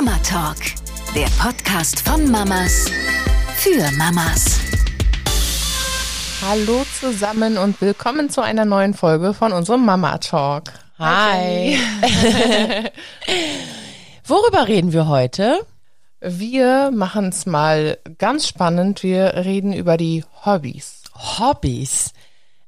Mama Talk, der Podcast von Mamas für Mamas. Hallo zusammen und willkommen zu einer neuen Folge von unserem Mama Talk. Hi. Worüber reden wir heute? Wir machen es mal ganz spannend. Wir reden über die Hobbys. Hobbys.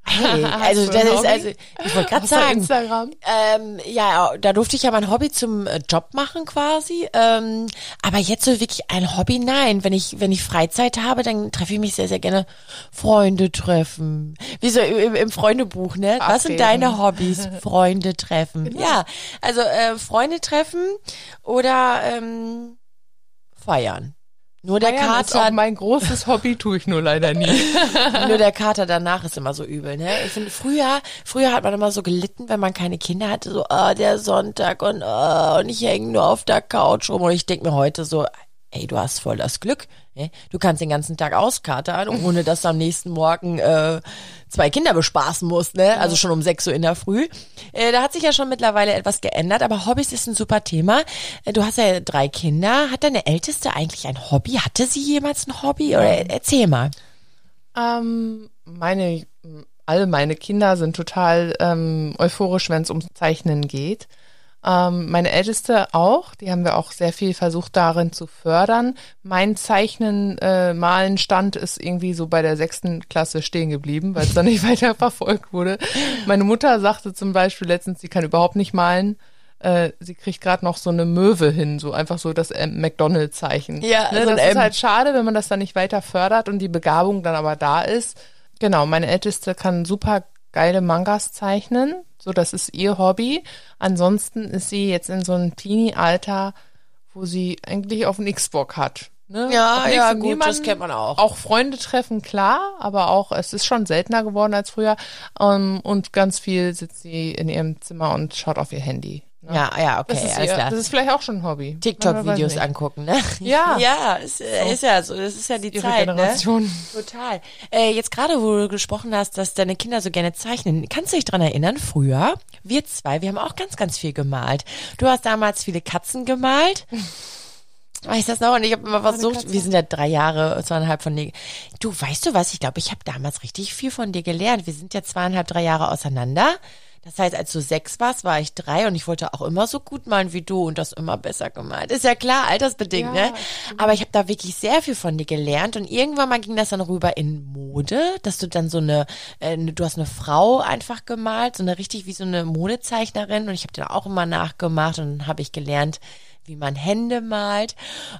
Hey, also das ist also ich wollte gerade sagen, Instagram? ähm, ja, da durfte ich ja mein Hobby zum äh, Job machen quasi. Ähm, aber jetzt so wirklich ein Hobby, nein. Wenn ich wenn ich Freizeit habe, dann treffe ich mich sehr sehr gerne Freunde treffen. Wie so im, im Freundebuch, ne? Was sind deine Hobbys? Freunde treffen. Ja, also äh, Freunde treffen oder ähm, feiern. Nur der ist Kater auch mein großes Hobby, tue ich nur leider nie. Nur der Kater danach ist immer so übel, ne? Ich finde, früher, früher hat man immer so gelitten, wenn man keine Kinder hatte, so, ah, der Sonntag und, ah, und ich hänge nur auf der Couch rum. Und ich denke mir heute so, ey, du hast voll das Glück. Ne? Du kannst den ganzen Tag auskatern, ohne dass du am nächsten Morgen äh, zwei Kinder bespaßen musst, ne? Also schon um sechs Uhr in der Früh. Äh, da hat sich ja schon mittlerweile etwas geändert, aber Hobbys ist ein super Thema. Äh, du hast ja drei Kinder. Hat deine Älteste eigentlich ein Hobby? Hatte sie jemals ein Hobby? Oder erzähl mal. ähm, meine, alle meine Kinder sind total ähm, euphorisch, wenn es ums Zeichnen geht. Ähm, meine Älteste auch, die haben wir auch sehr viel versucht darin zu fördern. Mein Zeichnen, äh, Malen Stand ist irgendwie so bei der sechsten Klasse stehen geblieben, weil es dann nicht weiter verfolgt wurde. Meine Mutter sagte zum Beispiel letztens, sie kann überhaupt nicht malen. Äh, sie kriegt gerade noch so eine Möwe hin, so einfach so das McDonald-Zeichen. Ja, ne, so das ist halt schade, wenn man das dann nicht weiter fördert und die Begabung dann aber da ist. Genau, meine Älteste kann super geile Mangas zeichnen, so das ist ihr Hobby. Ansonsten ist sie jetzt in so einem Teenie-Alter, wo sie eigentlich auf den Xbox hat. Ne? Ja, ja, gut, niemanden. das kennt man auch. Auch Freunde treffen, klar, aber auch, es ist schon seltener geworden als früher. Ähm, und ganz viel sitzt sie in ihrem Zimmer und schaut auf ihr Handy. Ne? Ja, ja, okay, das ist, alles ihr, klar. das ist vielleicht auch schon ein Hobby. TikTok-Videos angucken, ne? Ja. Ja, ist, äh, ist ja so, das ist ja die Ihre Zeit, ne? Generation. Total. Äh, jetzt gerade, wo du gesprochen hast, dass deine Kinder so gerne zeichnen, kannst du dich dran erinnern, früher, wir zwei, wir haben auch ganz, ganz viel gemalt. Du hast damals viele Katzen gemalt. Weiß das noch? Und ich habe immer versucht, wir sind ja drei Jahre, zweieinhalb von dir. Du, weißt du was? Ich glaube, ich habe damals richtig viel von dir gelernt. Wir sind ja zweieinhalb, drei Jahre auseinander. Das heißt, als du sechs warst, war ich drei und ich wollte auch immer so gut malen wie du und das immer besser gemalt. Ist ja klar, altersbedingt, Ja, ne? Aber ich habe da wirklich sehr viel von dir gelernt und irgendwann mal ging das dann rüber in Mode, dass du dann so eine, äh, du hast eine Frau einfach gemalt, so eine richtig wie so eine Modezeichnerin und ich habe dann auch immer nachgemacht und dann habe ich gelernt, wie man Hände malt.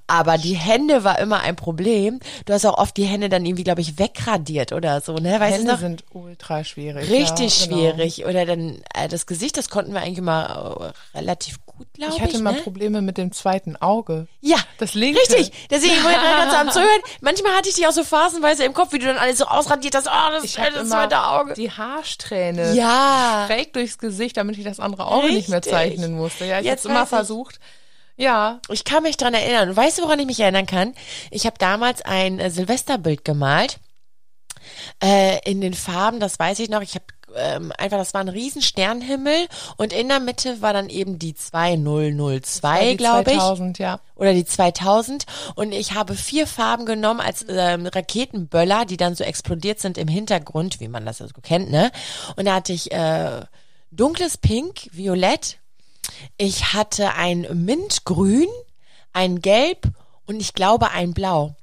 Aber die Hände war immer ein Problem. Du hast auch oft die Hände dann irgendwie, glaube ich, wegradiert oder so, ne? Weißt Hände sind ultra schwierig. Richtig ja, genau. schwierig. Oder dann äh, das Gesicht, das konnten wir eigentlich immer äh, relativ gut, glaube ich. Ich hatte mal ne? Probleme mit dem zweiten Auge. Ja, Das linke. Richtig, deswegen ich wollte gerade am Zuhören. Manchmal hatte ich die auch so phasenweise im Kopf, wie du dann alles so ausradiert hast. Oh, das, Ich äh, das zweite Auge. die Haarsträhne Ja. schräg durchs Gesicht, damit ich das andere Auge nicht mehr Richtig. zeichnen musste. Ja, ich habe immer versucht. Ja, Ich kann mich dran erinnern. Und weißt du, woran ich mich erinnern kann? Ich habe damals ein äh, Silvesterbild gemalt. Äh, in den Farben, das weiß ich noch. Ich habe ähm, einfach, das war ein riesen Sternenhimmel und in der Mitte war dann eben die 2002, die glaube ich. 2000, ja. oder die 2000 und ich habe vier Farben genommen als ähm, Raketenböller, die dann so explodiert sind im Hintergrund, wie man das so kennt, ne? Und da hatte ich äh, dunkles Pink, Violett, ich hatte ein Mintgrün, ein Gelb und ich glaube ein Blau.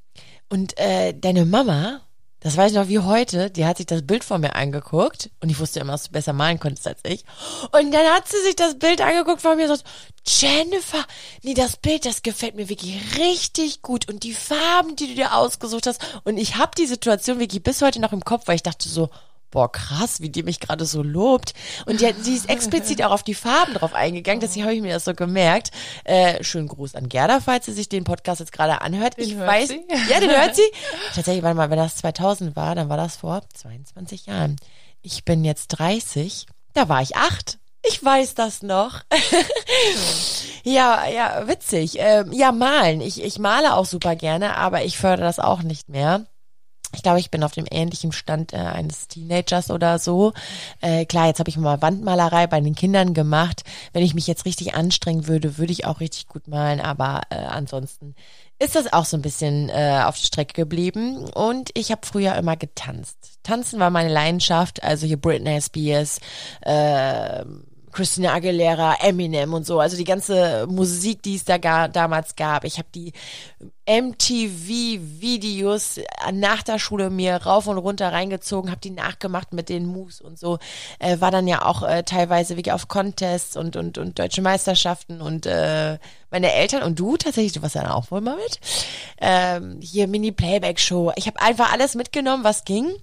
Und äh, deine Mama, das weiß ich noch wie heute, die hat sich das Bild von mir angeguckt und ich wusste immer, dass du besser malen konntest als ich. Und dann hat sie sich das Bild angeguckt von mir und sagt, Jennifer, nee, das Bild, das gefällt mir wirklich richtig gut und die Farben, die du dir ausgesucht hast. Und ich habe die Situation wirklich bis heute noch im Kopf, weil ich dachte so, boah, krass, wie die mich gerade so lobt. Und die, sie ist explizit auch auf die Farben drauf eingegangen, deswegen habe ich mir das so gemerkt. Äh, schönen Gruß an Gerda, falls sie sich den Podcast jetzt gerade anhört. ich hört weiß, sie. ja, den hört sie. Tatsächlich, warte mal, wenn das 2000 war, dann war das vor 22 Jahren. Ich bin jetzt 30, da war ich acht. Ich weiß das noch. ja, ja, witzig. Ähm, ja, malen. Ich, ich male auch super gerne, aber ich fördere das auch nicht mehr. Ich glaube, ich bin auf dem ähnlichen Stand äh, eines Teenagers oder so. Äh, klar, jetzt habe ich mal Wandmalerei bei den Kindern gemacht. Wenn ich mich jetzt richtig anstrengen würde, würde ich auch richtig gut malen. Aber äh, ansonsten ist das auch so ein bisschen äh, auf der Strecke geblieben. Und ich habe früher immer getanzt. Tanzen war meine Leidenschaft. Also hier Britney Spears, äh, Christina Aguilera, Eminem und so, also die ganze Musik, die es da gar, damals gab. Ich habe die MTV-Videos nach der Schule mir rauf und runter reingezogen, habe die nachgemacht mit den Moves und so. Äh, war dann ja auch äh, teilweise wirklich auf Contests und, und, und deutsche Meisterschaften und äh, meine Eltern und du tatsächlich, du warst dann auch wohl mal mit. Ähm, hier Mini-Playback-Show. Ich habe einfach alles mitgenommen, was ging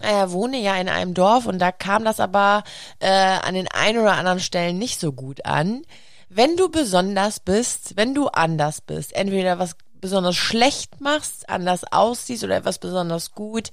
äh, wohne ja in einem Dorf und da kam das aber äh, an den ein oder anderen Stellen nicht so gut an. Wenn du besonders bist, wenn du anders bist, entweder was besonders schlecht machst, anders aussiehst oder etwas besonders gut,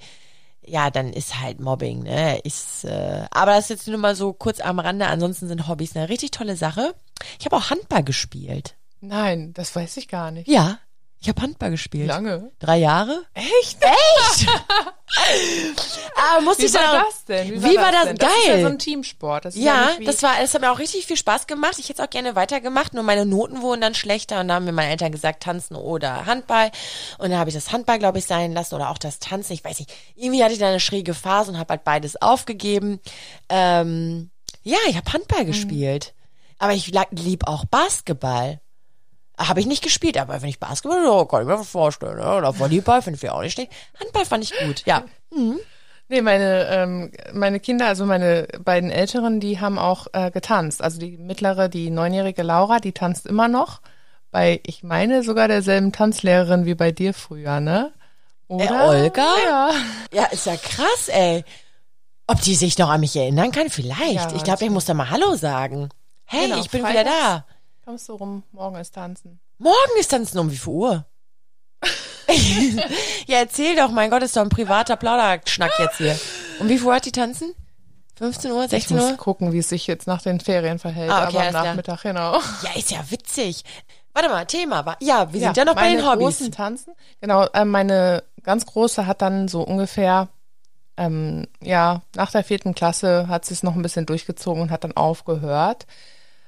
ja, dann ist halt Mobbing, ne? Ist, äh, aber das ist jetzt nur mal so kurz am Rande. Ansonsten sind Hobbys eine richtig tolle Sache. Ich habe auch Handball gespielt. Nein, das weiß ich gar nicht. Ja, ich habe Handball gespielt. Lange? Drei Jahre? Echt? Echt? ah, musste Wie ich war auch, das denn? Wie war das? denn? Das ist ja Geil. so ein Teamsport. Das ja, Ja, wie, das war, das hat mir auch richtig viel Spaß gemacht. Ich hätte es auch gerne weitergemacht, nur meine Noten wurden dann schlechter und da haben mir meine Eltern gesagt, tanzen oder Handball. Und dann habe ich das Handball, glaube ich, sein lassen oder auch das Tanzen. Ich weiß nicht. Irgendwie hatte ich da eine schräge Phase und habe halt beides aufgegeben. Ähm, ja, ich habe Handball Mhm. gespielt. Aber ich lieb auch Basketball. Habe ich nicht gespielt, aber wenn ich Basketball, ja, kann ich mir was vorstellen. Ja. Oder Volleyball finde ich auch nicht schlecht. Handball fand ich gut, ja. Nee, meine, ähm, meine Kinder, also meine beiden Älteren, die haben auch äh, getanzt. Also die mittlere, die neunjährige Laura, die tanzt immer noch. Bei, ich meine, sogar derselben Tanzlehrerin wie bei dir früher, ne? Oder? Äh, Olga? Ja. Ja, ist ja krass, ey. Ob die sich noch an mich erinnern kann? Vielleicht. Ja, ich glaube, ich muss da mal Hallo sagen. Hey, Genau, ich bin wieder da. Kommst du rum, morgen ist tanzen. Morgen ist Tanzen um wie viel Uhr? ja, erzähl doch, mein Gott, ist doch ein privater Plauderschnack jetzt hier. Um wie viel Uhr hat die tanzen? 15 Uhr, Ich 16 muss Uhr? gucken, wie es sich jetzt nach den Ferien verhält, Ah, okay, aber am alles klar. Nachmittag, genau. Ja, ist ja witzig. Warte mal, Thema war. Ja, wir Ja, sind ja noch bei den Hobbys. großen Tanzen. Genau, äh, meine ganz große hat dann so ungefähr, ähm, ja, nach der vierten Klasse hat sie es noch ein bisschen durchgezogen und hat dann aufgehört.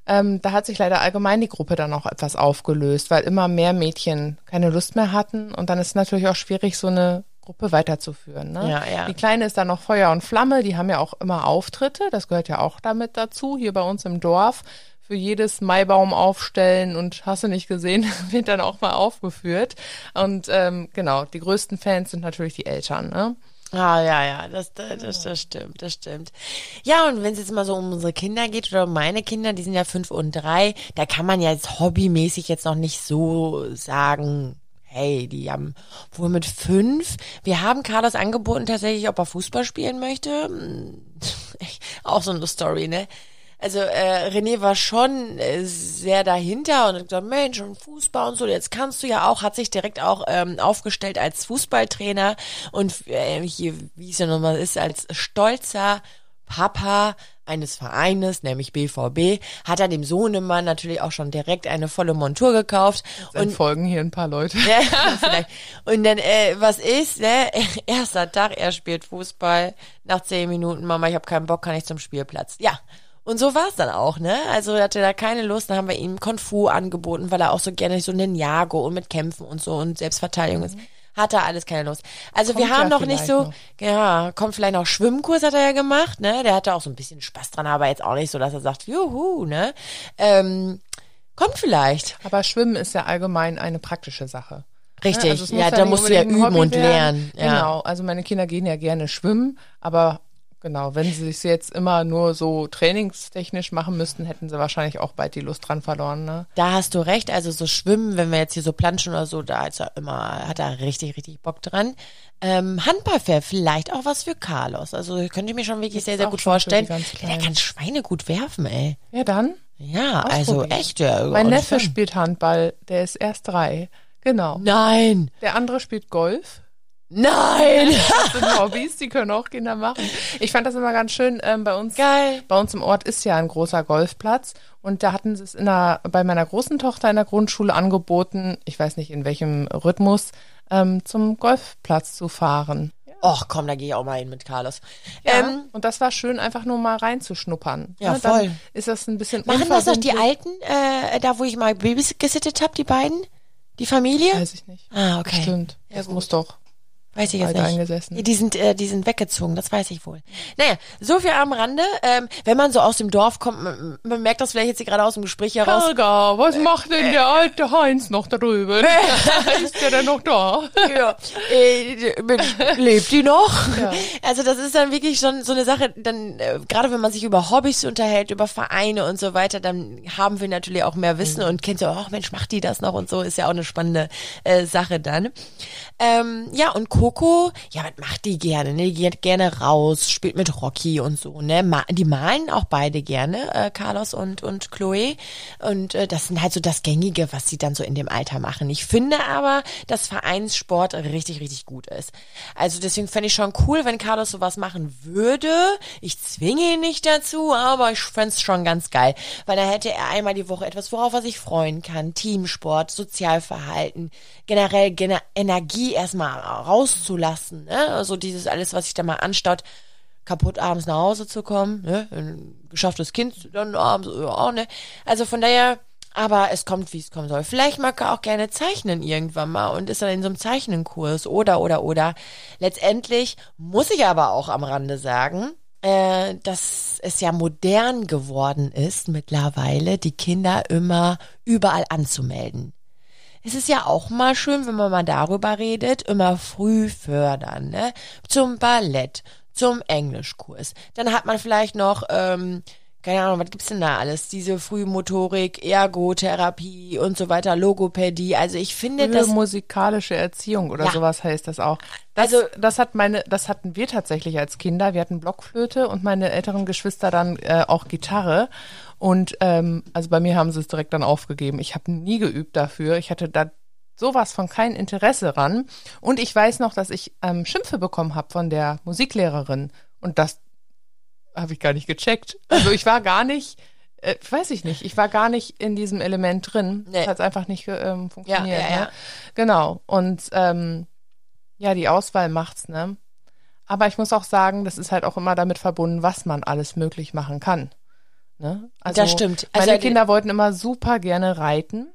Ähm, da hat sich leider allgemein die Gruppe dann auch etwas aufgelöst, weil immer mehr Mädchen keine Lust mehr hatten und dann ist es natürlich auch schwierig, so eine Gruppe weiterzuführen. Ne? Ja, ja. Die Kleine ist dann noch Feuer und Flamme, die haben ja auch immer Auftritte, das gehört ja auch damit dazu, hier bei uns im Dorf. Für jedes Maibaum aufstellen und hast du nicht gesehen, wird dann auch mal aufgeführt. Und ähm, genau, die größten Fans sind natürlich die Eltern. Ne? Ah, ja, ja, das, das, das, stimmt, das stimmt. Ja, und wenn es jetzt mal so um unsere Kinder geht oder um meine Kinder, die sind ja fünf und drei, da kann man ja jetzt hobbymäßig jetzt noch nicht so sagen, hey, die haben wohl mit fünf. Wir haben Carlos angeboten tatsächlich, ob er Fußball spielen möchte. Hm, Auch so eine Story, ne? Also äh, René war schon äh, sehr dahinter und hat gesagt, Mensch, und Fußball und so, jetzt kannst du ja auch, hat sich direkt auch ähm, aufgestellt als Fußballtrainer und äh, hier, wie es ja nochmal ist, als stolzer Papa eines Vereines, nämlich BVB, hat er dem Sohnemann natürlich auch schon direkt eine volle Montur gekauft. Dann folgen hier ein paar Leute. Ja. Und dann, äh, was ist, ne? Erster Tag, er spielt Fußball. Nach zehn Minuten, Mama, ich habe keinen Bock, kann ich zum Spielplatz. Ja. Und so war's dann auch, ne? Also er hatte da keine Lust, dann haben wir ihm Kung Fu angeboten, weil er auch so gerne so Ninjago und mit Kämpfen und so und Selbstverteidigung ist. Hat er alles keine Lust. Also wir Kommt haben ja noch nicht so, noch. ja, kommt vielleicht noch Schwimmkurs hat er ja gemacht, ne? Der hatte auch so ein bisschen Spaß dran, aber jetzt auch nicht so, dass er sagt, juhu, ne? Ähm, kommt vielleicht. Aber Schwimmen ist ja allgemein eine praktische Sache. Richtig, Ne? Also es muss ja, da musst du ja üben Hobby und werden. lernen. Ja. Genau, also meine Kinder gehen ja gerne schwimmen, aber genau, wenn sie es jetzt immer nur so trainingstechnisch machen müssten, hätten sie wahrscheinlich auch bald die Lust dran verloren. Ne? Da hast du recht, also so Schwimmen, wenn wir jetzt hier so planschen oder so, da ist er immer, hat er richtig, richtig Bock dran. Ähm, Handball wäre vielleicht auch was für Carlos. Also könnte ich mir schon wirklich sehr, sehr gut vorstellen. Der kann Schweine gut werfen, ey. Ja, dann. Ja, also echt, ja. Mein Neffe spielt Handball, der ist erst drei. Genau. Nein, Der andere spielt Golf. Nein. Das sind Hobbys, die können auch Kinder machen. Ich fand das immer ganz schön ähm, bei uns. Geil. Bei uns im Ort ist ja ein großer Golfplatz und da hatten sie es in der, bei meiner großen Tochter in der Grundschule angeboten, ich weiß nicht in welchem Rhythmus, ähm, zum Golfplatz zu fahren. Och, komm, da gehe ich auch mal hin mit Carlos. Ja, Ähm, und das war schön, einfach nur mal reinzuschnuppern. Ja, Ne, voll. Dann ist das ein bisschen machen das doch die. Alten, äh, da wo ich mal Babys gesittet habe, die beiden? Die Familie? Weiß ich nicht. Ah, okay. Stimmt. Ja, das gut. muss doch. Weiß ich jetzt nicht. eingesessen. Ja, Die sind, äh, die sind weggezogen, das weiß ich wohl. Naja, so viel am Rande. Ähm, wenn man so aus dem Dorf kommt, man, man merkt das vielleicht jetzt hier gerade aus dem Gespräch heraus. Helga, was macht denn der alte Heinz noch da drüben? ist der denn noch da? ja, äh, lebt die noch? Ja. Also das ist dann wirklich schon so eine Sache, dann äh, gerade wenn man sich über Hobbys unterhält, über Vereine und so weiter, dann haben wir natürlich auch mehr Wissen und kennt so, ach Mensch, macht die das noch und so, ist ja auch eine spannende äh, Sache dann. Ähm, ja, und Coco, ja, was macht die gerne? Ne? Die geht gerne raus, spielt mit Rocky und so, ne? Ma die malen auch beide gerne, äh, Carlos und, und Chloe. Und äh, das sind halt so das Gängige, was sie dann so in dem Alter machen. Ich finde aber, dass Vereinssport richtig, richtig gut ist. Also deswegen fände ich schon cool, wenn Carlos sowas machen würde. Ich zwinge ihn nicht dazu, aber ich fände es schon ganz geil. Weil da hätte er einmal die Woche etwas, worauf er sich freuen kann. Teamsport, Sozialverhalten, generell Gener Energie erstmal rauszulassen. Ne? Also dieses alles, was sich da mal anstaut, kaputt abends nach Hause zu kommen. Ne? Ein geschafftes Kind dann abends auch, ne? Also von daher, aber es kommt, wie es kommen soll. Vielleicht mag er auch gerne zeichnen irgendwann mal und ist dann in so einem Zeichnenkurs oder, oder, oder. Letztendlich muss ich aber auch am Rande sagen, äh, dass es ja modern geworden ist, mittlerweile die Kinder immer überall anzumelden. Es ist ja auch mal schön, wenn man mal darüber redet, immer früh fördern, ne? Zum Ballett, zum Englischkurs. Dann hat man vielleicht noch, ähm, keine Ahnung, was gibt's denn da alles? Diese Frühmotorik, Ergotherapie und so weiter, Logopädie. Also ich finde das. musikalische Erziehung oder Ja. sowas heißt das auch. Das, Also- das hat meine, das hatten wir tatsächlich als Kinder. Wir hatten Blockflöte und meine älteren Geschwister dann äh, auch Gitarre. Und ähm, also bei mir haben sie es direkt dann aufgegeben. Ich habe nie geübt dafür. Ich hatte da sowas von kein Interesse ran. Und ich weiß noch, dass ich ähm, Schimpfe bekommen habe von der Musiklehrerin. Und das habe ich gar nicht gecheckt. Also ich war gar nicht, äh, weiß ich nicht, ich war gar nicht in diesem Element drin. Nee. Es hat einfach nicht ähm, funktioniert. Ja, ja, ja. Ne? Genau. Und ähm, ja, die Auswahl macht's, ne? Aber ich muss auch sagen, das ist halt auch immer damit verbunden, was man alles möglich machen kann. Ne? Also, Das stimmt. Also meine die- Kinder wollten immer super gerne reiten.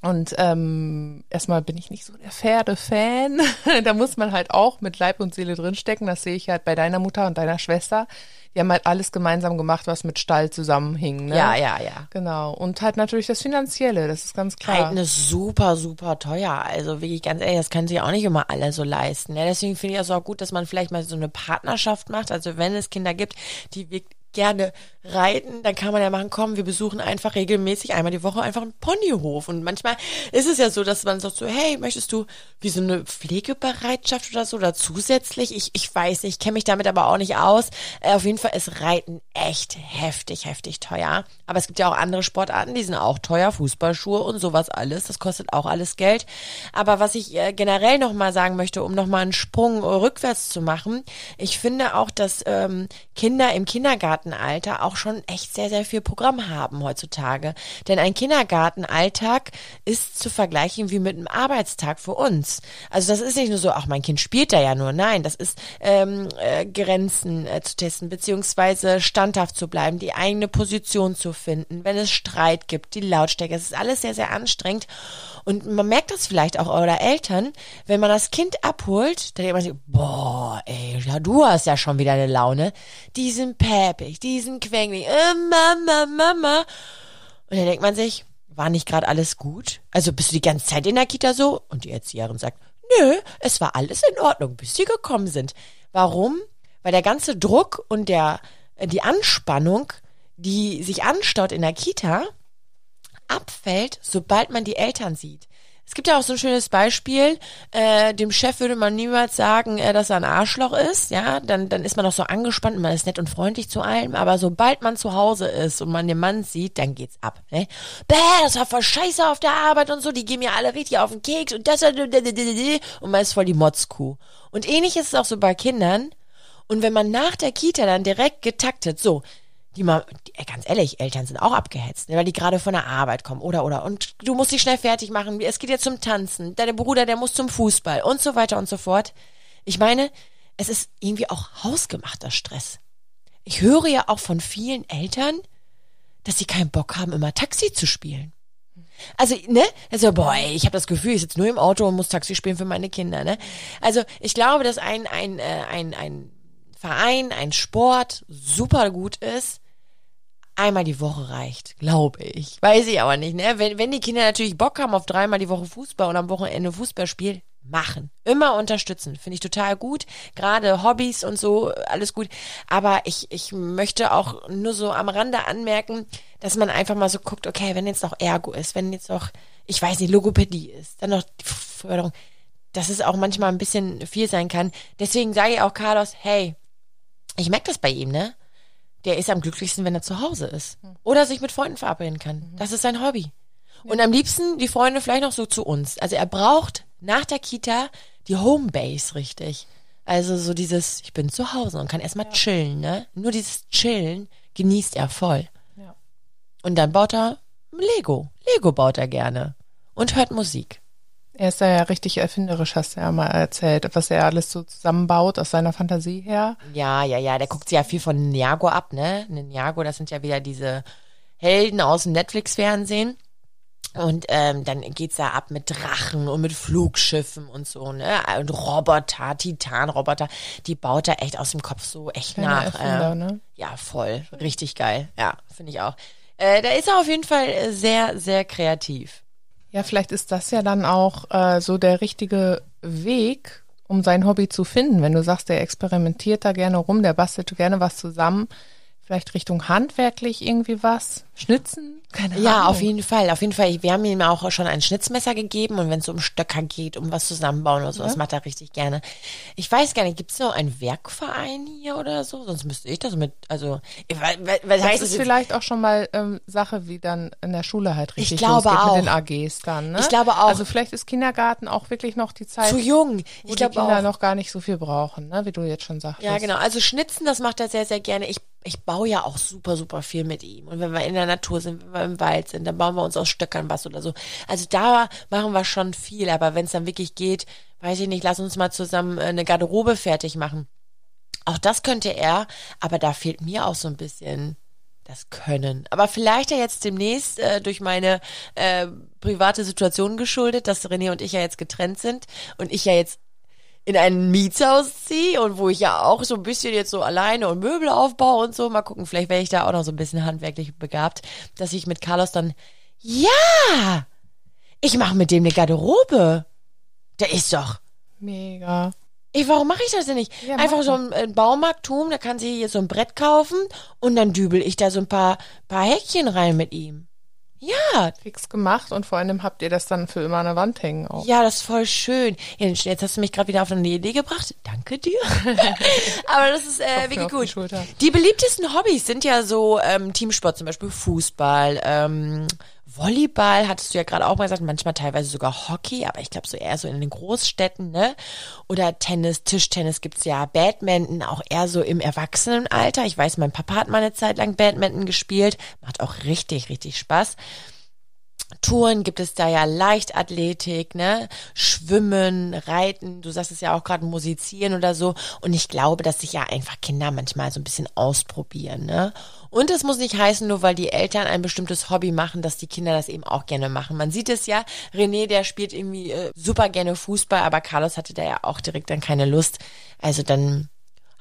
Und ähm, erstmal bin ich nicht so der Pferde-Fan. da muss man halt auch mit Leib und Seele drinstecken. Das sehe ich halt bei deiner Mutter und deiner Schwester. Die haben halt alles gemeinsam gemacht, was mit Stall zusammenhing. Ne? Ja, ja, ja. Genau. Und halt natürlich das Finanzielle, das ist ganz klar. Reiten ist super, super teuer. Also wirklich ganz ehrlich, das können sich auch nicht immer alle so leisten. Ja, deswegen finde ich es auch gut, dass man vielleicht mal so eine Partnerschaft macht. Also wenn es Kinder gibt, die wirklich gerne reiten, dann kann man ja machen, komm, wir besuchen einfach regelmäßig einmal die Woche einfach einen Ponyhof. Und manchmal ist es ja so, dass man sagt so, hey, möchtest du wie so eine Pflegebereitschaft oder so oder zusätzlich? Ich, ich weiß nicht, ich kenne mich damit aber auch nicht aus. Äh, auf jeden Fall ist Reiten echt heftig, heftig teuer. Aber es gibt ja auch andere Sportarten, die sind auch teuer, Fußballschuhe und sowas alles. Das kostet auch alles Geld. Aber was ich äh, generell nochmal sagen möchte, um nochmal einen Sprung rückwärts zu machen, ich finde auch, dass ähm, Kinder im Kindergartenalter auch schon echt sehr, sehr viel Programm haben heutzutage. Denn ein Kindergartenalltag ist zu vergleichen wie mit einem Arbeitstag für uns. Also das ist nicht nur so, ach, mein Kind spielt da ja nur. Nein, das ist ähm, äh, Grenzen äh, zu testen, beziehungsweise standhaft zu bleiben, die eigene Position zu finden, wenn es Streit gibt, die Lautstärke. Es ist alles sehr, sehr anstrengend. Und man merkt das vielleicht auch eurer Eltern, wenn man das Kind abholt, dann denkt man sich, boah, ey, ja, du hast ja schon wieder eine Laune. Die sind päpig, die sind quengelig, äh, Mama, Mama. Und dann denkt man sich, war nicht gerade alles gut? Also bist du die ganze Zeit in der Kita so? Und die Erzieherin sagt, nö, es war alles in Ordnung, bis sie gekommen sind. Warum? Weil der ganze Druck und der, die Anspannung, die sich anstaut in der Kita, abfällt, sobald man die Eltern sieht. Es gibt ja auch so ein schönes Beispiel, äh, dem Chef würde man niemals sagen, äh, dass er ein Arschloch ist, ja, dann, dann ist man auch so angespannt, und man ist nett und freundlich zu allem, aber sobald man zu Hause ist und man den Mann sieht, dann geht's ab, ne? Bäh, das war voll scheiße auf der Arbeit und so, die gehen mir alle richtig auf den Keks und das und man ist voll die Motzkuh. Und ähnlich ist es auch so bei Kindern, und wenn man nach der Kita dann direkt getaktet, so, die mal, ganz ehrlich, Eltern sind auch abgehetzt, ne, weil die gerade von der Arbeit kommen oder oder und du musst dich schnell fertig machen. Es geht jetzt zum Tanzen, dein Bruder, der muss zum Fußball und so weiter und so fort. Ich meine, es ist irgendwie auch hausgemachter Stress. Ich höre ja auch von vielen Eltern, dass sie keinen Bock haben, immer Taxi zu spielen. Also, ne? Also, boah, ich habe das Gefühl, ich sitze nur im Auto und muss Taxi spielen für meine Kinder, ne? Also, ich glaube, dass ein, ein, äh, ein, ein Verein, ein Sport super gut ist. Einmal die Woche reicht, glaube ich. Weiß ich aber nicht, ne? Wenn, wenn die Kinder natürlich Bock haben auf dreimal die Woche Fußball und am Wochenende Fußballspiel, machen. Immer unterstützen. Finde ich total gut. Gerade Hobbys und so, alles gut. Aber ich, ich möchte auch nur so am Rande anmerken, dass man einfach mal so guckt, okay, wenn jetzt noch Ergo ist, wenn jetzt noch, ich weiß nicht, Logopädie ist, dann noch die Förderung, dass es auch manchmal ein bisschen viel sein kann. Deswegen sage ich auch Carlos, hey, ich merke das bei ihm, ne? Der ist am glücklichsten, wenn er zu Hause ist. Oder sich mit Freunden verabreden kann. Das ist sein Hobby. Und am liebsten die Freunde vielleicht noch so zu uns. Also er braucht nach der Kita die Homebase richtig. Also so dieses, ich bin zu Hause und kann erstmal ja. chillen, ne? Nur dieses Chillen genießt er voll. Ja. Und dann baut er Lego. Lego baut er gerne. Und hört Musik. Er ist ja richtig erfinderisch, hast du ja mal erzählt, was er alles so zusammenbaut aus seiner Fantasie her. Ja, ja, ja, der guckt sich ja viel von Ninjago ab, ne? Ninjago, das sind ja wieder diese Helden aus dem Netflix-Fernsehen. Und ähm, dann geht's da ab mit Drachen und mit Flugschiffen und so, ne? Und Roboter, Titanroboter, die baut er echt aus dem Kopf so echt Keine nach. Erfinder, äh, ne? Ja, voll. Richtig geil. Ja, finde ich auch. Äh, da ist er auf jeden Fall sehr, sehr kreativ. Ja, vielleicht ist das ja dann auch äh, so der richtige Weg, um sein Hobby zu finden. Wenn du sagst, der experimentiert da gerne rum, der bastelt gerne was zusammen, vielleicht Richtung handwerklich irgendwie was, schnitzen, keine ja, Ahnung. auf jeden Fall. Auf jeden Fall. Wir haben ihm auch schon ein Schnitzmesser gegeben und wenn es um Stöcker geht, um was zusammenbauen oder so, ja. das macht er richtig gerne. Ich weiß gar nicht, gibt es noch einen Werkverein hier oder so? Sonst müsste ich das mit, also, was das heißt ist vielleicht auch schon mal ähm, Sache, wie dann in der Schule halt richtig ich glaube auch. mit den AGs dann, ne? Ich glaube auch. Also vielleicht ist Kindergarten auch wirklich noch die Zeit. Zu jung. Ich glaube die Kinder auch. noch gar nicht so viel brauchen, ne? Wie du jetzt schon sagst. Ja, genau. Also Schnitzen, das macht er sehr, sehr gerne. Ich ich baue ja auch super, super viel mit ihm. Und wenn wir in der Natur sind, wenn wir im Wald sind, dann bauen wir uns aus Stöckern was oder so. Also da machen wir schon viel. Aber wenn es dann wirklich geht, weiß ich nicht, lass uns mal zusammen äh, eine Garderobe fertig machen. Auch das könnte er, aber da fehlt mir auch so ein bisschen das Können. Aber vielleicht ja jetzt demnächst äh, durch meine äh, private Situation geschuldet, dass René und ich ja jetzt getrennt sind und ich ja jetzt in ein Mietshaus ziehe und wo ich ja auch so ein bisschen jetzt so alleine und Möbel aufbaue und so. Mal gucken, vielleicht wäre ich da auch noch so ein bisschen handwerklich begabt, dass ich mit Carlos dann, ja, ich mache mit dem eine Garderobe. Der ist doch. Mega. Ich, warum mache ich das denn nicht? Ja, Einfach so ein, ein Baumarkttum, da kann sie hier so ein Brett kaufen und dann dübel ich da so ein paar, paar Häkchen rein mit ihm. Ja. Fix gemacht und vor allem habt ihr das dann für immer an der Wand hängen auch. Ja, das ist voll schön. Jetzt hast du mich gerade wieder auf eine Idee gebracht. Danke dir. Aber das ist äh, wirklich gut. Die, die, beliebtesten Hobbys sind ja so ähm, Teamsport, zum Beispiel Fußball, ähm, Volleyball hattest du ja gerade auch mal gesagt, manchmal teilweise sogar Hockey, aber ich glaube so eher so in den Großstädten, ne? Oder Tennis, Tischtennis gibt's ja, Badminton auch eher so im Erwachsenenalter. Ich weiß, mein Papa hat mal eine Zeit lang Badminton gespielt, macht auch richtig, richtig Spaß. Touren gibt es da ja Leichtathletik, ne? Schwimmen, Reiten, du sagst es ja auch gerade musizieren oder so. Und ich glaube, dass sich ja einfach Kinder manchmal so ein bisschen ausprobieren, ne? Und es muss nicht heißen, nur weil die Eltern ein bestimmtes Hobby machen, dass die Kinder das eben auch gerne machen. Man sieht es ja, René, der spielt irgendwie äh, super gerne Fußball, aber Carlos hatte da ja auch direkt dann keine Lust. Also dann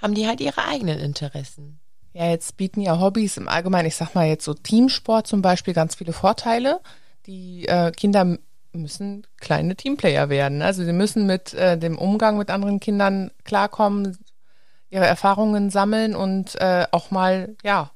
haben die halt ihre eigenen Interessen. Ja, jetzt bieten ja Hobbys im Allgemeinen, ich sag mal jetzt so Teamsport zum Beispiel, ganz viele Vorteile die äh, Kinder müssen kleine Teamplayer werden. Also sie müssen mit äh, dem Umgang mit anderen Kindern klarkommen, ihre Erfahrungen sammeln und äh, auch mal ja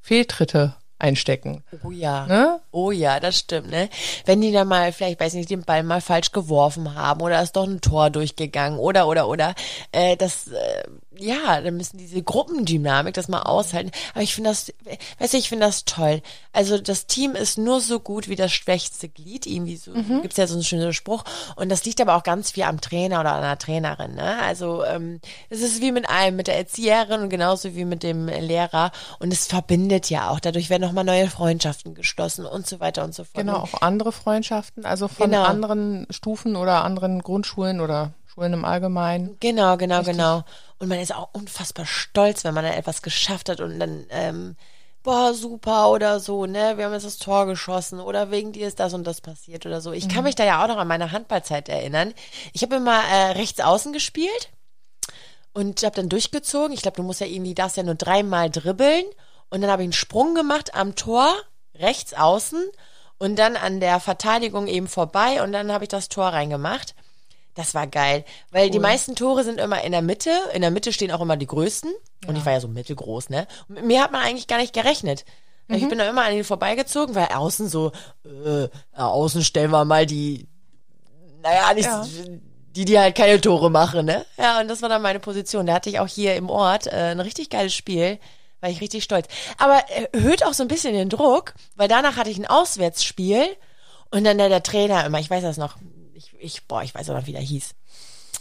Fehltritte einstecken. Oh ja. Ne? Oh ja, das stimmt, ne? Wenn die dann mal, vielleicht, weiß nicht, den Ball mal falsch geworfen haben oder ist doch ein Tor durchgegangen oder, oder, oder, äh, das, äh, ja, dann müssen diese Gruppendynamik das mal aushalten. Aber ich finde das, weißt du, ich finde das toll. Also das Team ist nur so gut wie das schwächste Glied. Irgendwie so Mhm. gibt's ja so einen schönen Spruch. Und das liegt aber auch ganz viel am Trainer oder an der Trainerin. Ne? Also ähm, es ist wie mit allem, mit der Erzieherin und genauso wie mit dem Lehrer. Und es verbindet ja auch. Dadurch werden nochmal neue Freundschaften geschlossen und so weiter und so fort. Genau, auch andere Freundschaften, also von Genau. anderen Stufen oder anderen Grundschulen oder Schulen im Allgemeinen. Genau, genau, genau. Und man ist auch unfassbar stolz, wenn man dann etwas geschafft hat und dann, ähm, boah, super oder so, ne? Wir haben jetzt das Tor geschossen oder wegen dir ist das und das passiert oder so. Ich kann mich da ja auch noch an meine Handballzeit erinnern. Ich habe immer äh, rechts außen gespielt und habe dann durchgezogen. Ich glaube, du musst ja irgendwie, darfst ja nur dreimal dribbeln und dann habe ich einen Sprung gemacht am Tor, rechts außen und dann an der Verteidigung eben vorbei und dann habe ich das Tor reingemacht. Das war geil, weil die meisten Tore sind immer in der Mitte. In der Mitte stehen auch immer die größten. Und ich war ja so mittelgroß, ne? Und mit mir hat man eigentlich gar nicht gerechnet. Ich bin da immer an ihnen vorbeigezogen, weil außen so, äh, ja, außen stellen wir mal die, naja, nicht, Ja. die, die halt keine Tore machen, ne? Ja, und das war dann meine Position. Da hatte ich auch hier im Ort äh, ein richtig geiles Spiel. War ich richtig stolz. Aber äh, erhöht auch so ein bisschen den Druck, weil danach hatte ich ein Auswärtsspiel und dann der, der Trainer immer, ich weiß das noch, ich, ich, boah, ich weiß auch noch, wie der hieß.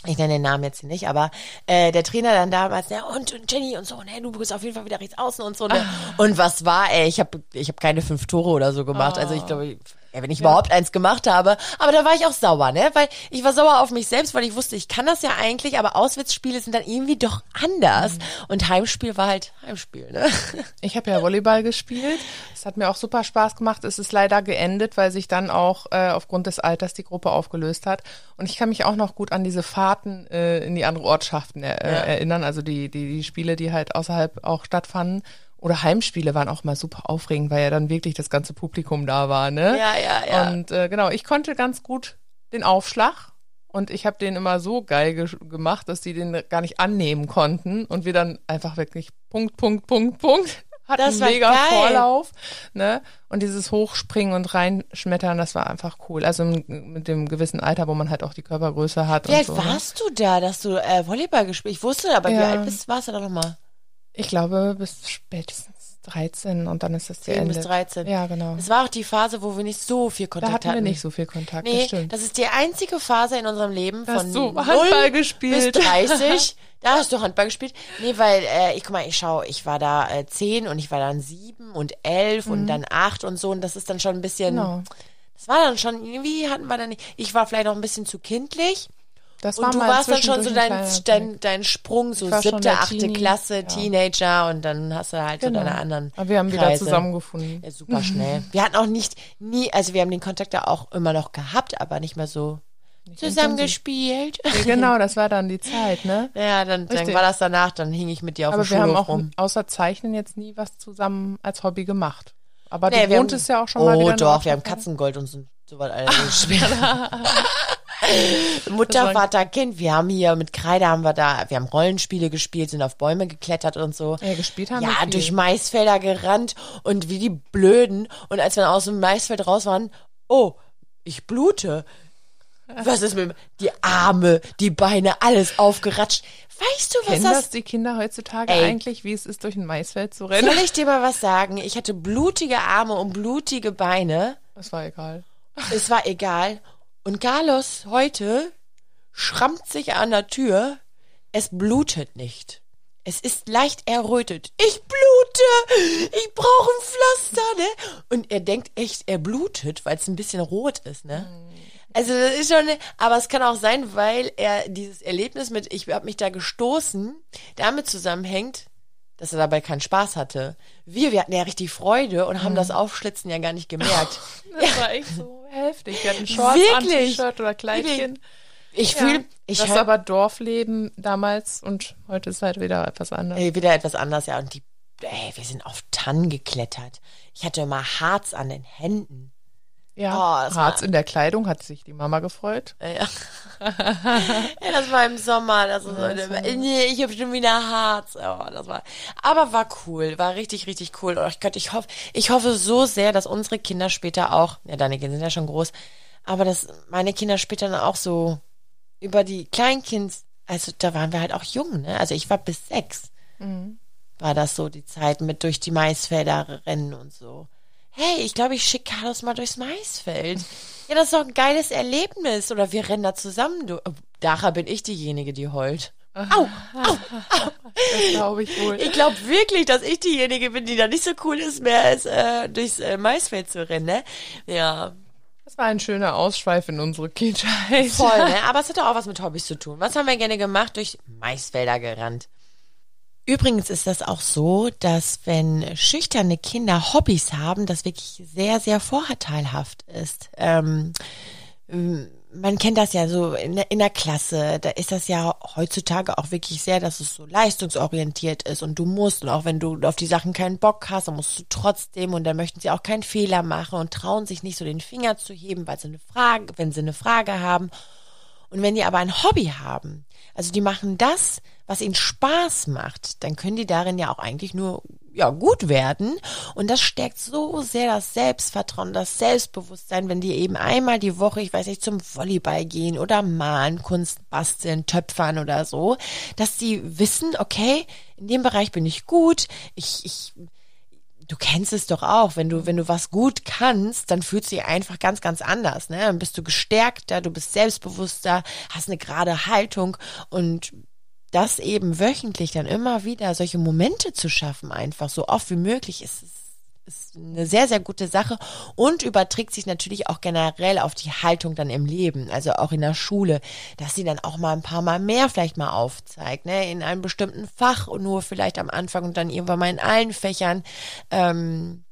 Ich nenne den Namen jetzt nicht, aber äh, der Trainer dann damals, ja, und, und Jenny und so, ne, du bist auf jeden Fall wieder rechts außen und so, ne? Und was war, ey, ich habe ich hab keine fünf Tore oder so gemacht. Also ich glaube, ja, wenn ich überhaupt eins gemacht habe. Aber da war ich auch sauer, ne? Weil ich war sauer auf mich selbst, weil ich wusste, ich kann das ja eigentlich, aber Auswärtsspiele sind dann irgendwie doch anders. Und Heimspiel war halt Heimspiel, ne? Ich habe ja Volleyball gespielt. Es hat mir auch super Spaß gemacht. Es ist leider geendet, weil sich dann auch äh, aufgrund des Alters die Gruppe aufgelöst hat. Und ich kann mich auch noch gut an diese Fahrten äh, in die andere Ortschaften äh, Ja. erinnern. Also die, die, die Spiele, die halt außerhalb auch stattfanden. Oder Heimspiele waren auch mal super aufregend, weil ja dann wirklich das ganze Publikum da war, ne? Ja, ja, ja. Und äh, genau, ich konnte ganz gut den Aufschlag und ich habe den immer so geil ge gemacht, dass die den gar nicht annehmen konnten und wir dann einfach wirklich Punkt, Punkt, Punkt, Punkt. Hatten Das war mega geil. Vorlauf, ne? Und dieses Hochspringen und reinschmettern, das war einfach cool. Also mit dem gewissen Alter, wo man halt auch die Körpergröße hat Wie alt so. ne? warst du da, dass du äh, Volleyball gespielt Ich wusste, aber wie Ja. alt bist, warst du da nochmal? Ich glaube bis spätestens 13 und dann ist das 10 geendet. bis 13. Ja, genau. Es war auch die Phase, wo wir nicht so viel Da Kontakt hatten wir hatten. nicht so viel Kontakt, das Nee, stimmt. das ist die einzige Phase in unserem Leben Da hast von du 0 Handball gespielt. bis 30. da hast du Handball gespielt. Nee, weil, äh, ich guck mal, ich schau, ich war da äh, 10 und ich war dann 7 und 11 und dann 8 und so und das ist dann schon ein bisschen, Mhm. Genau. das war dann schon, irgendwie hatten wir dann nicht, ich war vielleicht noch ein bisschen zu kindlich Das war und du mal warst dann schon so dein, dein, dein Sprung, so siebte, achte Teenie, Klasse, ja. Teenager und dann hast du halt so Genau. deine anderen Aber wir haben wieder Kreise. zusammengefunden. Ja, super schnell. Wir hatten auch nicht, nie, also wir haben den Kontakt da auch immer noch gehabt, aber nicht mehr so zusammengespielt. Ja, genau, das war dann die Zeit, ne? Ja, dann, dann war das danach, dann hing ich mit dir auf Aber dem wir haben auch rum. außer Zeichnen jetzt nie was zusammen als Hobby gemacht. Aber Nee, du wohntest haben, ja auch schon oh, mal wieder in doch, wir haben Nordrhein-Westfalen. Katzengold und so, so was alles. Mutter, Vater, Kind. Wir haben hier mit Kreide haben wir da, wir haben Rollenspiele gespielt, sind auf Bäume geklettert und so. Ja, gespielt haben wir Ja, durch Maisfelder gerannt und wie die Blöden. Und als wir aus dem Maisfeld raus waren, oh, ich blute. Was ist mit? Die Arme, die Beine, alles aufgeratscht. Weißt du, was Kennen das das die Kinder heutzutage Ey. eigentlich, wie es ist, durch ein Maisfeld zu rennen? Soll ich dir mal was sagen? Ich hatte blutige Arme und blutige Beine. Das war egal. Es war egal. Und Carlos heute schrammt sich an der Tür. Es blutet nicht. Es ist leicht errötet. Ich blute! Ich brauche ein Pflaster, ne? Und er denkt echt, er blutet, weil es ein bisschen rot ist, ne? Also das ist schon, aber es kann auch sein, weil er dieses Erlebnis mit, ich habe mich da gestoßen, damit zusammenhängt, dass er dabei keinen Spaß hatte. Wir, wir hatten ja richtig Freude und haben das Aufschlitzen ja gar nicht gemerkt. Das war echt so heftig. Wir hatten Shorts an? T-Shirt oder Kleidchen. Ich Ja. fühle, ich das hör- aber Dorfleben damals und heute ist halt wieder etwas anderes. Ey, wieder etwas anders, ja. Und die, ey, wir sind auf Tannen geklettert. Ich hatte immer Harz an den Händen. Ja, Oh, Harz war- in der Kleidung hat sich die Mama gefreut. Ja. ja, das war im Sommer. Das ist, nee, ich habe schon wieder Harz. Oh, das war, aber war cool, war richtig, richtig cool. Oh Gott, ich hoffe, ich hoffe so sehr, dass unsere Kinder später auch, ja, deine Kinder sind ja schon groß, aber dass meine Kinder später dann auch so über die Kleinkind, also da waren wir halt auch jung, ne? Also ich war bis sechs. Mhm. War das so die Zeit mit durch die Maisfelder rennen und so. Hey, ich glaube, ich schicke Carlos mal durchs Maisfeld. Ja, das ist doch ein geiles Erlebnis. Oder wir rennen da zusammen. Du, Dacher bin ich diejenige, die heult. Au, Das glaube ich wohl. Ich glaube wirklich, dass ich diejenige bin, die da nicht so cool ist, mehr als äh, durchs äh, Maisfeld zu rennen. Ne? Ja, Das war ein schöner Ausschweif in unsere Kindheit. voll. Ne? Aber es hat auch was mit Hobbys zu tun. Was haben wir gerne gemacht? Durch Maisfelder gerannt. Übrigens ist das auch so, dass wenn schüchterne Kinder Hobbys haben, das wirklich sehr, sehr vorteilhaft ist. Ähm, ähm, man kennt das ja so in der, in der Klasse, da ist das ja heutzutage auch wirklich sehr, dass es so leistungsorientiert ist und du musst und auch wenn du auf die Sachen keinen Bock hast, dann musst du trotzdem und dann möchten sie auch keinen Fehler machen und trauen sich nicht so den Finger zu heben, weil sie eine Frage, wenn sie eine Frage haben. Und wenn die aber ein Hobby haben, also die machen das, was ihnen Spaß macht, dann können die darin ja auch eigentlich nur ja gut werden und das stärkt so sehr das Selbstvertrauen, das Selbstbewusstsein, wenn die eben einmal die Woche, ich weiß nicht, zum Volleyball gehen oder malen, Kunst basteln, töpfern oder so, dass sie wissen, okay, in dem Bereich bin ich gut, ich ich du kennst es doch auch, wenn du, wenn du was gut kannst, dann fühlst du dich einfach ganz, ganz anders, ne? Dann bist du gestärkter, du bist selbstbewusster, hast eine gerade Haltung und das eben wöchentlich dann immer wieder solche Momente zu schaffen, einfach so oft wie möglich, ist, ist, eine sehr, sehr gute Sache und überträgt sich natürlich auch generell auf die Haltung dann im Leben, also auch in der Schule, dass sie dann auch mal ein paar Mal mehr vielleicht mal aufzeigt, ne, in einem bestimmten Fach und nur vielleicht am Anfang und dann irgendwann mal in allen Fächern. Ähm,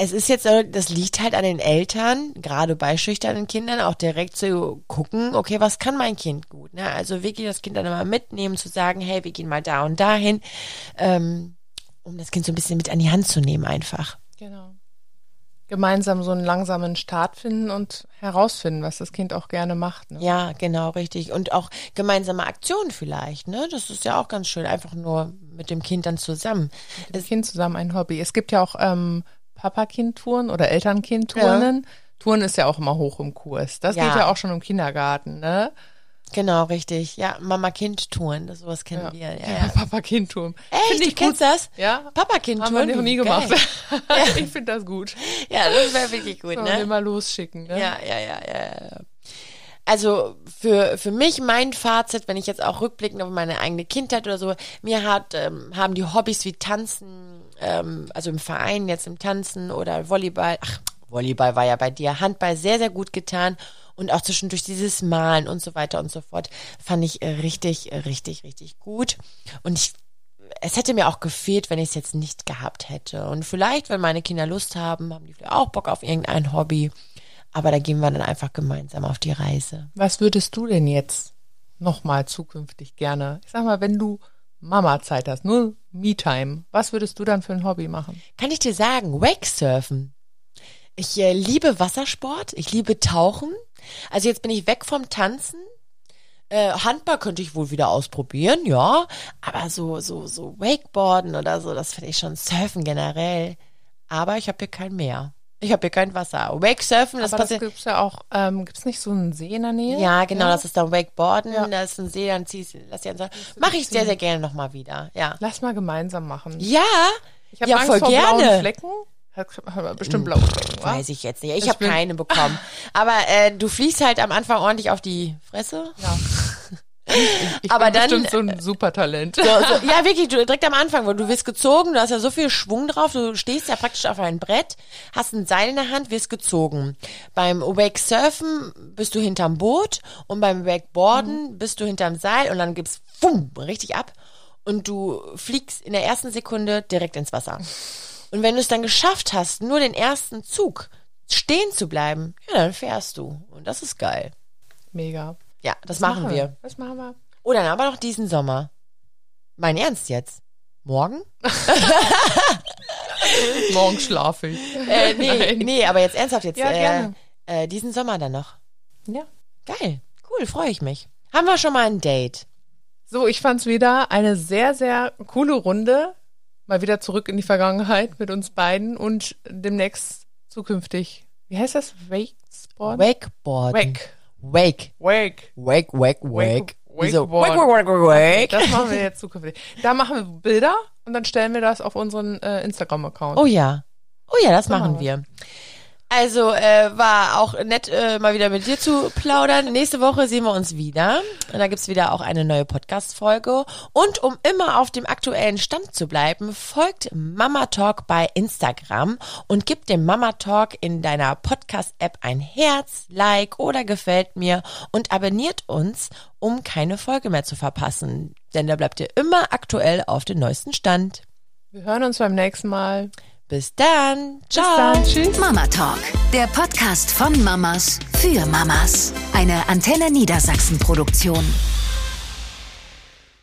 es ist jetzt, das liegt halt an den Eltern, gerade bei schüchternen Kindern, auch direkt zu gucken, okay, was kann mein Kind gut? Ne? Also wirklich das Kind dann immer mitnehmen, zu sagen, hey, wir gehen mal da und dahin, ähm, um das Kind so ein bisschen mit an die Hand zu nehmen einfach. Genau. Gemeinsam so einen langsamen Start finden und herausfinden, was das Kind auch gerne macht. Ne? Ja, genau, richtig. Und auch gemeinsame Aktionen vielleicht, ne? Das ist ja auch ganz schön, einfach nur mit dem Kind dann zusammen. Mit dem Kind zusammen ein Hobby. Es gibt ja auch ähm, Papa-Kind-Touren oder Eltern-Kind-Touren. Touren ist ja auch immer hoch im Kurs. Das Ja. geht ja auch schon im Kindergarten, ne? Genau, richtig. Ja, Mama-Kind-Touren, das sowas kennen wir. Ja, ja. Papa-Kind-Touren. Echt, Find du ich kennst gut. das? Ja. Papa-Kind-Touren? Haben wir noch nie gemacht. ich finde das gut. Ja, das wäre wirklich gut, Sollen wir ne? mal losschicken, ne? Ja, ja, ja, ja, ja. Also für, für mich mein Fazit, wenn ich jetzt auch rückblickend auf meine eigene Kindheit oder so, mir hat, ähm, haben die Hobbys wie Tanzen, ähm, also im Verein jetzt im Tanzen oder Volleyball, ach, Volleyball war ja bei dir, Handball sehr, sehr gut getan und auch zwischendurch dieses Malen und so weiter und so fort, fand ich richtig, richtig, richtig gut. Und ich es hätte mir auch gefehlt, wenn ich es jetzt nicht gehabt hätte. Und vielleicht, wenn meine Kinder Lust haben, haben die vielleicht auch Bock auf irgendein Hobby. Aber da gehen wir dann einfach gemeinsam auf die Reise. Was würdest du denn jetzt nochmal zukünftig gerne? Ich sag mal, wenn du Mama-Zeit hast, nur Me-Time, was würdest du dann für ein Hobby machen? Kann ich dir sagen, Wakesurfen. Ich äh, liebe Wassersport, ich liebe Tauchen. Also jetzt bin ich weg vom Tanzen. Äh, Handball könnte ich wohl wieder ausprobieren, ja. Aber so, so, so Wakeboarden oder so, das finde ich schon Surfen generell. Aber ich habe hier kein Meer. Ich habe hier kein Wasser. Wakesurfen, das Aber das passiert. gibt's ja auch, ähm, gibt's nicht so einen See in der Nähe? Ja, genau, das ist dann Wakeboarden, Ja. da ist ein See, dann ziehst lass an Mache ich sehr, sehr gerne nochmal wieder, ja. Lass mal gemeinsam machen. Ja, Ich habe ja, Angst voll vor blauen gerne. Flecken. Hat, hat bestimmt blaue Flecken? Weiß ich jetzt nicht. Ich Ich habe keine bekommen. Aber äh, du fliegst halt am Anfang ordentlich auf die Fresse. Ja. Ich Aber bin dann- bestimmt so ein Supertalent. So, so, ja, wirklich, du, direkt am Anfang, weil du wirst gezogen, du hast ja so viel Schwung drauf, du stehst ja praktisch auf ein Brett, hast ein Seil in der Hand, wirst gezogen. Beim Wakesurfen bist du hinterm Boot und beim Wakeboarden bist du hinterm Seil und dann gibt's fumm, richtig ab und du fliegst in der ersten Sekunde direkt ins Wasser. Und wenn du es dann geschafft hast, nur den ersten Zug stehen zu bleiben, ja, dann fährst du. Und das ist geil. Mega. Ja, das machen wir. Das machen wir. Oh, dann aber noch diesen Sommer. Mein Ernst jetzt? Morgen? Morgen schlafe ich. Äh, nee, Nein. nee, aber jetzt ernsthaft jetzt. Ja, äh, gerne. Äh, diesen Sommer dann noch. Ja. Geil. Cool, freue ich mich. Haben wir schon mal ein Date? So, ich fand's wieder eine sehr, sehr coole Runde. Mal wieder zurück in die Vergangenheit mit uns beiden und demnächst zukünftig. Wie heißt das? Wakesport? Wakeboarden. Wake. Wake. Wake. Wake, wake, wake. Wake. Wieso? Wakeboard. Wake, wake, wake, Das wake. machen wir jetzt zukünftig. Da machen wir Bilder und dann stellen wir das auf unseren äh, Instagram-Account. Oh ja. Oh ja, das So machen machen wir. Also äh, war auch nett, äh, mal wieder mit dir zu plaudern. Nächste Woche sehen wir uns wieder. Und da gibt's wieder auch eine neue Podcast-Folge. Und um immer auf dem aktuellen Stand zu bleiben, folgt Mama Talk bei Instagram und gib dem Mama Talk in deiner Podcast-App ein Herz, Like oder gefällt mir und abonniert uns, um keine Folge mehr zu verpassen. Denn da bleibt ihr immer aktuell auf dem neuesten Stand. Wir hören uns beim nächsten Mal. Bis dann. Bis Ciao. dann. Tschüss. Mama Talk, der Podcast von Mamas für Mamas. Eine Antenne Niedersachsen Produktion.